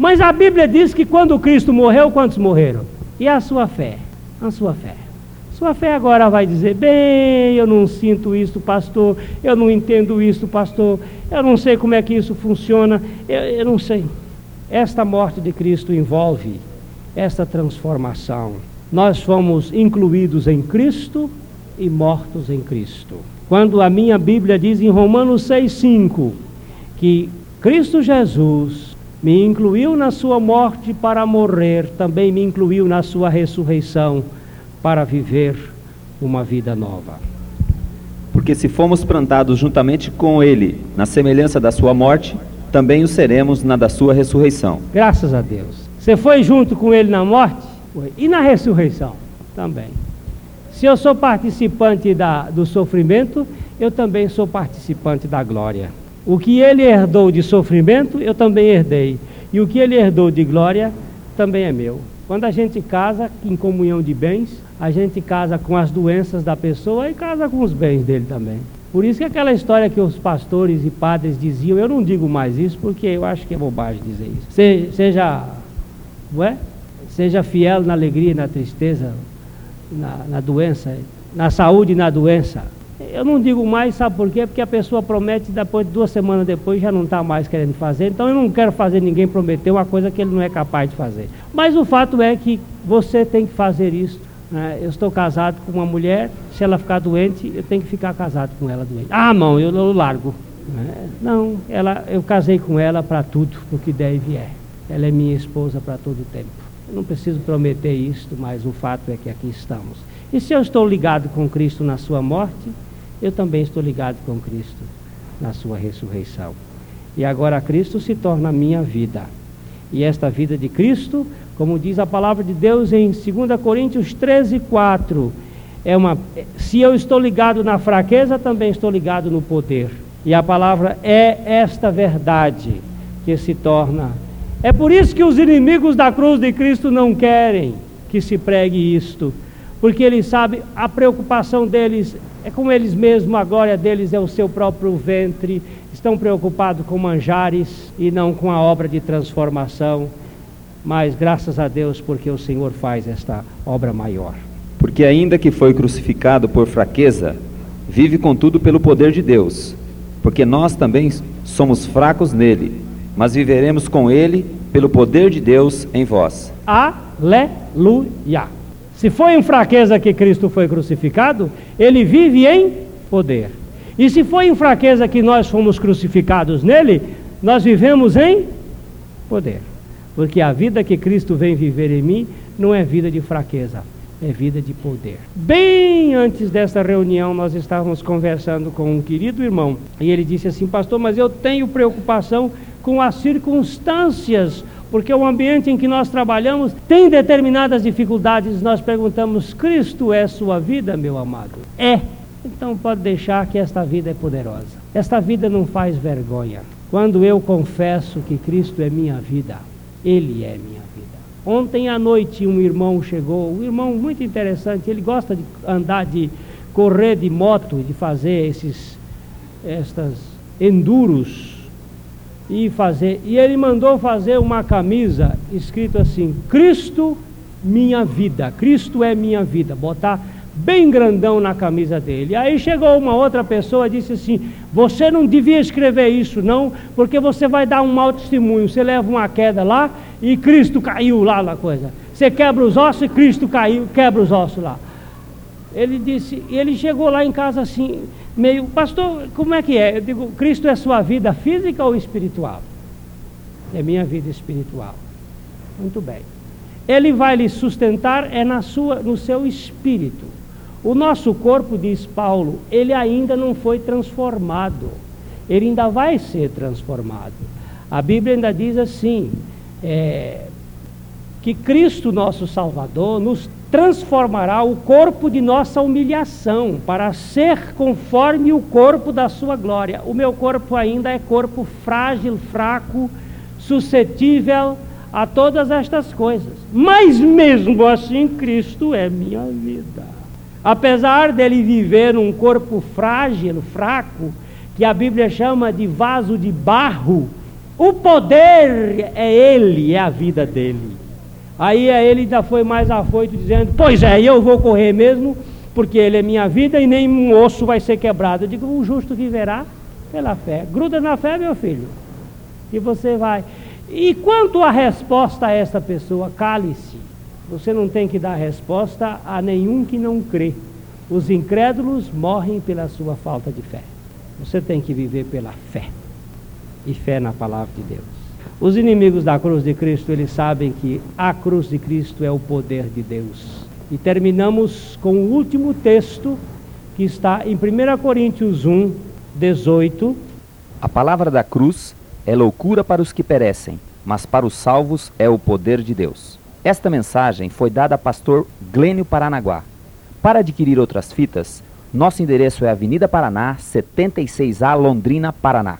Mas a Bíblia diz que quando Cristo morreu, quantos morreram? E a sua fé? A sua fé. Sua fé agora vai dizer: bem, eu não sinto isso, pastor, eu não entendo isso, pastor, eu não sei como é que isso funciona, eu, eu não sei. Esta morte de Cristo envolve esta transformação. Nós fomos incluídos em Cristo e mortos em Cristo. Quando a minha Bíblia diz em Romanos 6,5 que Cristo Jesus me incluiu na sua morte para morrer, também me incluiu na sua ressurreição para viver uma vida nova. Porque se fomos plantados juntamente com Ele na semelhança da Sua morte, também o seremos na da Sua ressurreição. Graças a Deus. Você foi junto com Ele na morte foi. e na ressurreição também. Se eu sou participante da, do sofrimento, eu também sou participante da glória. O que ele herdou de sofrimento, eu também herdei. E o que ele herdou de glória, também é meu. Quando a gente casa em comunhão de bens, a gente casa com as doenças da pessoa e casa com os bens dele também. Por isso que aquela história que os pastores e padres diziam, eu não digo mais isso porque eu acho que é bobagem dizer isso. Se, seja, ué? seja fiel na alegria e na tristeza, na, na doença, na saúde e na doença. Eu não digo mais, sabe por quê? Porque a pessoa promete depois, duas semanas depois, já não está mais querendo fazer. Então eu não quero fazer ninguém prometer uma coisa que ele não é capaz de fazer. Mas o fato é que você tem que fazer isso né? Eu estou casado com uma mulher, se ela ficar doente, eu tenho que ficar casado com ela doente. Ah, não, eu, eu largo. Né? Não, ela, eu casei com ela para tudo, o que deve é. Ela é minha esposa para todo o tempo. Eu não preciso prometer isto, mas o fato é que aqui estamos. E se eu estou ligado com Cristo na sua morte, eu também estou ligado com Cristo na sua ressurreição. E agora Cristo se torna a minha vida. E esta vida de Cristo como diz a palavra de Deus em 2 Coríntios 13, 4. É uma, se eu estou ligado na fraqueza, também estou ligado no poder. E a palavra é esta verdade que se torna. É por isso que os inimigos da cruz de Cristo não querem que se pregue isto, porque eles sabem a preocupação deles é com eles mesmos, a glória deles é o seu próprio ventre, estão preocupados com manjares e não com a obra de transformação mas graças a Deus porque o Senhor faz esta obra maior. Porque ainda que foi crucificado por fraqueza, vive contudo pelo poder de Deus, porque nós também somos fracos nele, mas viveremos com ele pelo poder de Deus em vós. Aleluia! Se foi em fraqueza que Cristo foi crucificado, ele vive em poder. E se foi em fraqueza que nós fomos crucificados nele, nós vivemos em poder. Porque a vida que Cristo vem viver em mim não é vida de fraqueza, é vida de poder. Bem antes desta reunião, nós estávamos conversando com um querido irmão e ele disse assim: Pastor, mas eu tenho preocupação com as circunstâncias, porque o ambiente em que nós trabalhamos tem determinadas dificuldades. Nós perguntamos: Cristo é sua vida, meu amado? É. Então pode deixar que esta vida é poderosa. Esta vida não faz vergonha. Quando eu confesso que Cristo é minha vida, ele é minha vida. Ontem à noite um irmão chegou, um irmão muito interessante, ele gosta de andar de correr de moto, de fazer esses estas enduros e fazer. E ele mandou fazer uma camisa escrito assim: Cristo minha vida, Cristo é minha vida. Botar bem grandão na camisa dele. Aí chegou uma outra pessoa e disse assim: Você não devia escrever isso, não, porque você vai dar um mau testemunho. Você leva uma queda lá e Cristo caiu lá na coisa. Você quebra os ossos e Cristo caiu, quebra os ossos lá. Ele disse, ele chegou lá em casa assim, meio, pastor, como é que é? Eu digo, Cristo é sua vida física ou espiritual? É minha vida espiritual. Muito bem. Ele vai lhe sustentar é na sua, no seu espírito. O nosso corpo, diz Paulo, ele ainda não foi transformado. Ele ainda vai ser transformado. A Bíblia ainda diz assim: é, que Cristo, nosso Salvador, nos transformará o corpo de nossa humilhação para ser conforme o corpo da sua glória. O meu corpo ainda é corpo frágil, fraco, suscetível a todas estas coisas. Mas mesmo assim, Cristo é minha vida. Apesar dele viver um corpo frágil, fraco, que a Bíblia chama de vaso de barro, o poder é ele, é a vida dele. Aí ele ainda foi mais afoito, dizendo: Pois é, eu vou correr mesmo, porque ele é minha vida e nem um osso vai ser quebrado. Eu digo: O justo viverá pela fé. Gruda na fé, meu filho, e você vai. E quanto à resposta a esta pessoa, cale-se. Você não tem que dar resposta a nenhum que não crê. Os incrédulos morrem pela sua falta de fé. Você tem que viver pela fé. E fé na palavra de Deus. Os inimigos da cruz de Cristo, eles sabem que a cruz de Cristo é o poder de Deus. E terminamos com o último texto que está em 1 Coríntios 1, 18. A palavra da cruz é loucura para os que perecem, mas para os salvos é o poder de Deus. Esta mensagem foi dada a pastor Glênio Paranaguá. Para adquirir outras fitas, nosso endereço é Avenida Paraná, 76A, Londrina, Paraná.